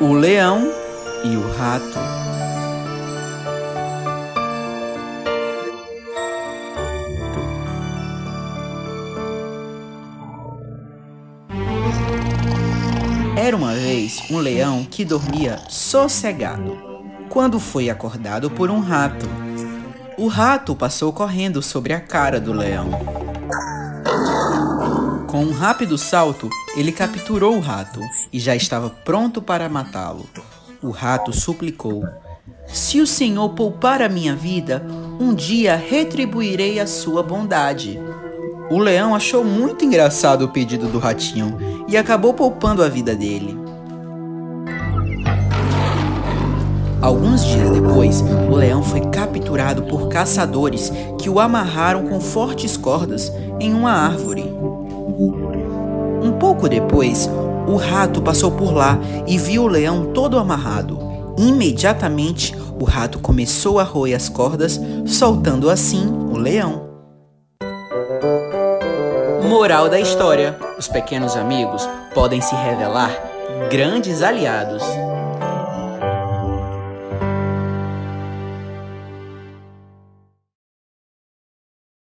O leão e o rato. Era uma vez um leão que dormia sossegado, quando foi acordado por um rato. O rato passou correndo sobre a cara do leão. Com um rápido salto, ele capturou o rato e já estava pronto para matá-lo. O rato suplicou: Se o senhor poupar a minha vida, um dia retribuirei a sua bondade. O leão achou muito engraçado o pedido do ratinho e acabou poupando a vida dele. Alguns dias depois, o leão foi capturado por caçadores que o amarraram com fortes cordas em uma árvore. Um pouco depois, o rato passou por lá e viu o leão todo amarrado. Imediatamente, o rato começou a roer as cordas, soltando assim o leão. Moral da história: os pequenos amigos podem se revelar grandes aliados.